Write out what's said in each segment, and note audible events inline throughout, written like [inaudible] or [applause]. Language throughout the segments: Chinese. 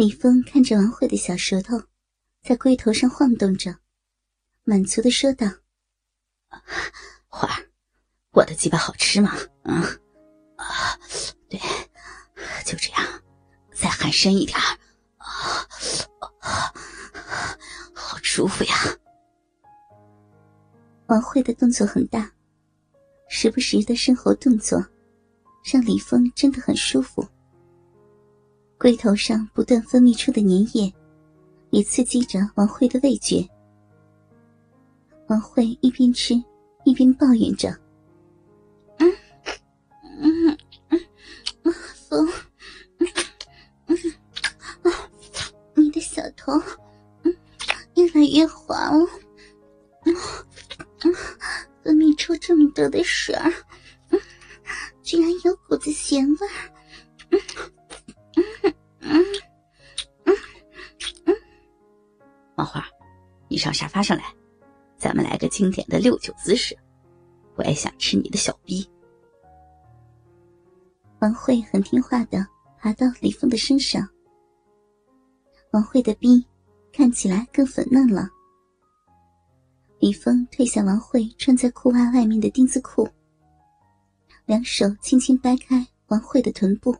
李峰看着王慧的小舌头在龟头上晃动着，满足的说道：“花儿，我的鸡巴好吃吗？嗯，啊，对，就这样，再含深一点啊，啊，好舒服呀。”王慧的动作很大，时不时的深喉动作，让李峰真的很舒服。龟头上不断分泌出的粘液，也刺激着王慧的味觉。王慧一边吃一边抱怨着：“嗯，嗯，嗯，风，嗯嗯，啊，你的小头，嗯，越来越滑了，嗯，嗯，分泌出这么多的水儿，嗯，居然有股子咸味，嗯。” [laughs] 王花，你上沙发上来，咱们来个经典的六九姿势。我也想吃你的小逼。王慧很听话的爬到李峰的身上。王慧的逼看起来更粉嫩了。李峰褪下王慧穿在裤袜外面的丁字裤，两手轻轻掰开王慧的臀部，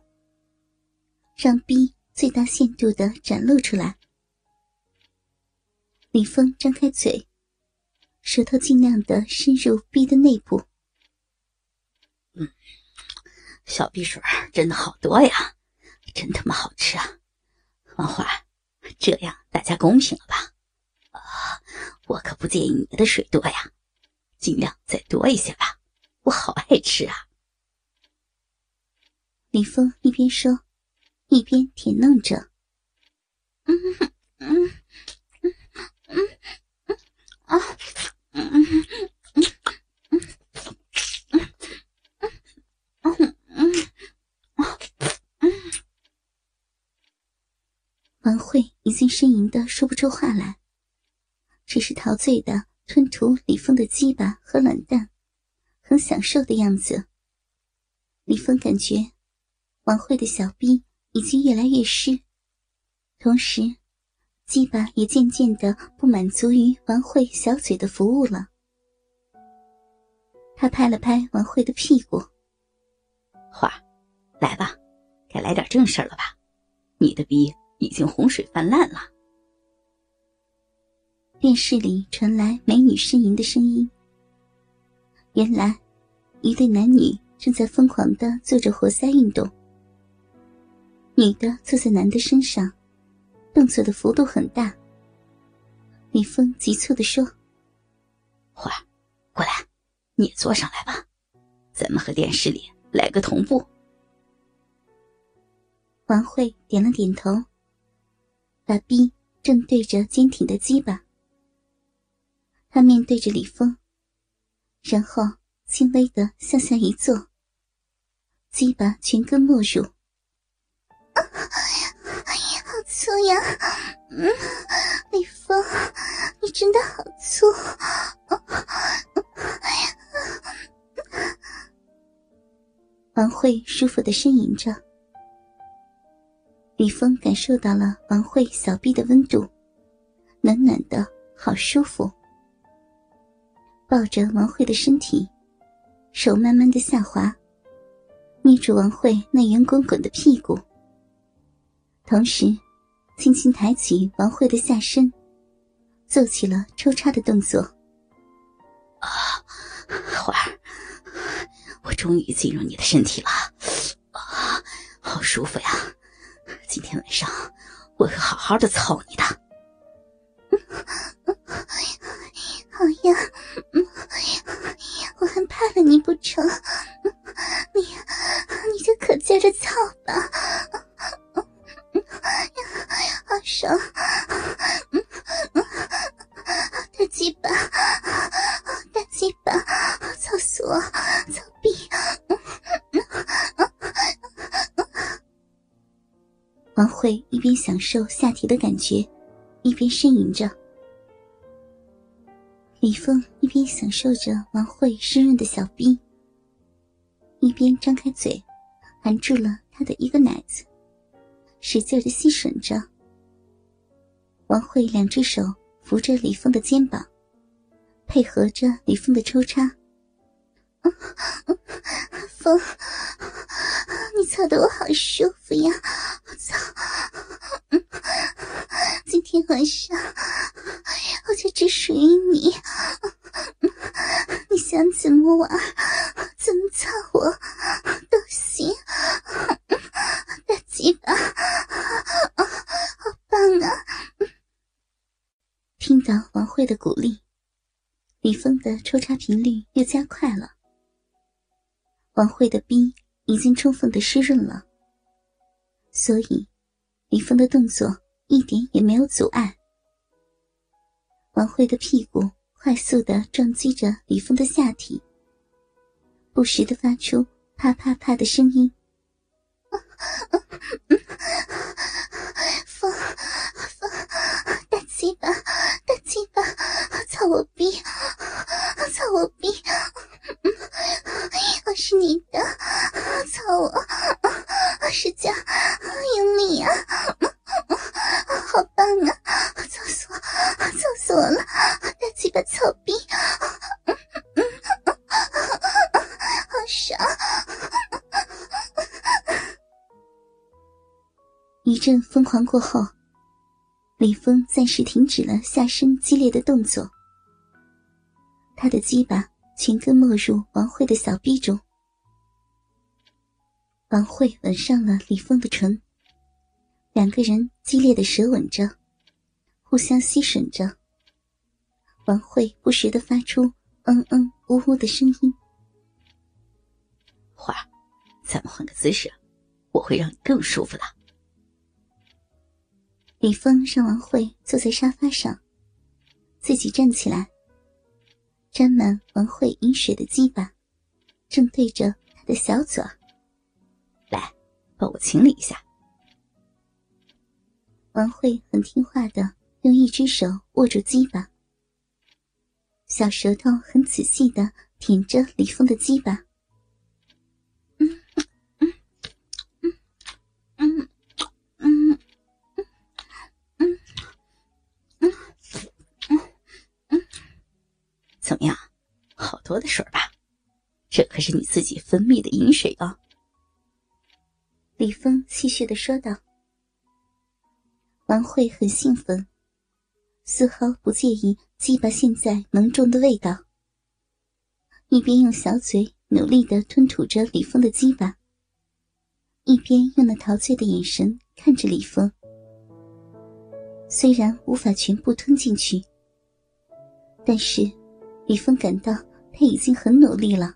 让逼最大限度的展露出来。李峰张开嘴，舌头尽量的深入逼的内部。嗯，小碧水真的好多呀，真他妈好吃啊！王花，这样大家公平了吧？啊，我可不介意你的水多呀，尽量再多一些吧，我好爱吃啊！李峰一边说，一边舔弄着。嗯嗯。嗯嗯啊嗯嗯嗯嗯嗯嗯啊嗯，王慧已经呻吟的说不出话来，只是陶醉的吞吐李峰的鸡巴和卵蛋，很享受的样子。李峰感觉王慧的小臂已经越来越湿，同时。鸡巴也渐渐的不满足于王慧小嘴的服务了。他拍了拍王慧的屁股，花，来吧，该来点正事了吧？你的逼已经洪水泛滥了。电视里传来美女呻吟的声音。原来，一对男女正在疯狂的做着活塞运动。女的坐在男的身上。动作的幅度很大。李峰急促的说：“花儿，过来，你也坐上来吧，咱们和电视里来个同步。”王慧点了点头，把臂正对着坚挺的鸡巴。他面对着李峰，然后轻微的向下一坐，鸡巴全根没入。粗呀，嗯，李峰，你真的好粗，王慧舒服的呻吟着，李峰感受到了王慧小臂的温度，暖暖的，好舒服。抱着王慧的身体，手慢慢的下滑，捏住王慧那圆滚滚的屁股，同时。轻轻抬起王慧的下身，做起了抽插的动作。啊，花儿，我终于进入你的身体了，啊，好舒服呀！今天晚上我会好好的操你的。好 [laughs] 呀，我还怕了你不成？你，你就可劲着操吧。好爽，大鸡巴，大鸡巴，操死我，操逼！王慧一边享受下体的感觉，一边呻吟着。李峰一边享受着王慧湿润的小臂，一边张开嘴，含住了她的一个奶子。使劲的吸吮着。王慧两只手扶着李峰的肩膀，配合着李峰的抽插。风，你操的我好舒服呀！我操，今天晚上我就只属于你，你想怎么玩，王慧的逼已经充分的湿润了，所以李峰的动作一点也没有阻碍。王慧的屁股快速的撞击着李峰的下体，不时的发出啪啪啪的声音。阵疯狂过后，李峰暂时停止了下身激烈的动作，他的鸡巴。全根没入王慧的小臂中，王慧吻上了李峰的唇，两个人激烈的舌吻着，互相吸吮着。王慧不时的发出嗯嗯呜呜的声音。花儿，咱们换个姿势，我会让你更舒服的。李峰让王慧坐在沙发上，自己站起来。沾满王慧饮水的鸡巴，正对着他的小嘴来，帮我清理一下。王慧很听话的，用一只手握住鸡巴，小舌头很仔细的舔着李峰的鸡巴。怎么样，好多的水吧？这可是你自己分泌的饮水哦！李峰戏谑的说道。王慧很兴奋，丝毫不介意鸡巴现在浓重的味道，一边用小嘴努力的吞吐着李峰的鸡巴，一边用那陶醉的眼神看着李峰。虽然无法全部吞进去，但是。李峰感到他已经很努力了。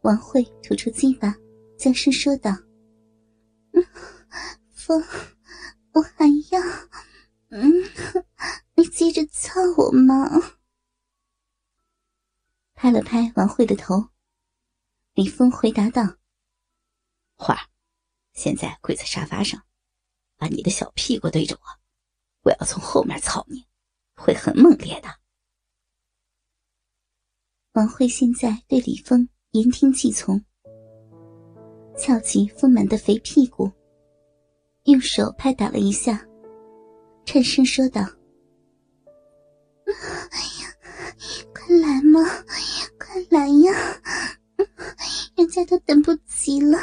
王慧吐出鸡巴，娇声说道：“风，我还要……嗯，你接着操我吗？”拍了拍王慧的头，李峰回答道：“花儿，现在跪在沙发上，把你的小屁股对着我，我要从后面操你，会很猛烈的。”王慧现在对李峰言听计从翘起丰满的肥屁股用手拍打了一下颤声说道哎呀快来嘛快来呀人家都等不及了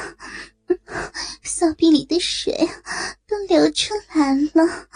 小臂里的水都流出来了。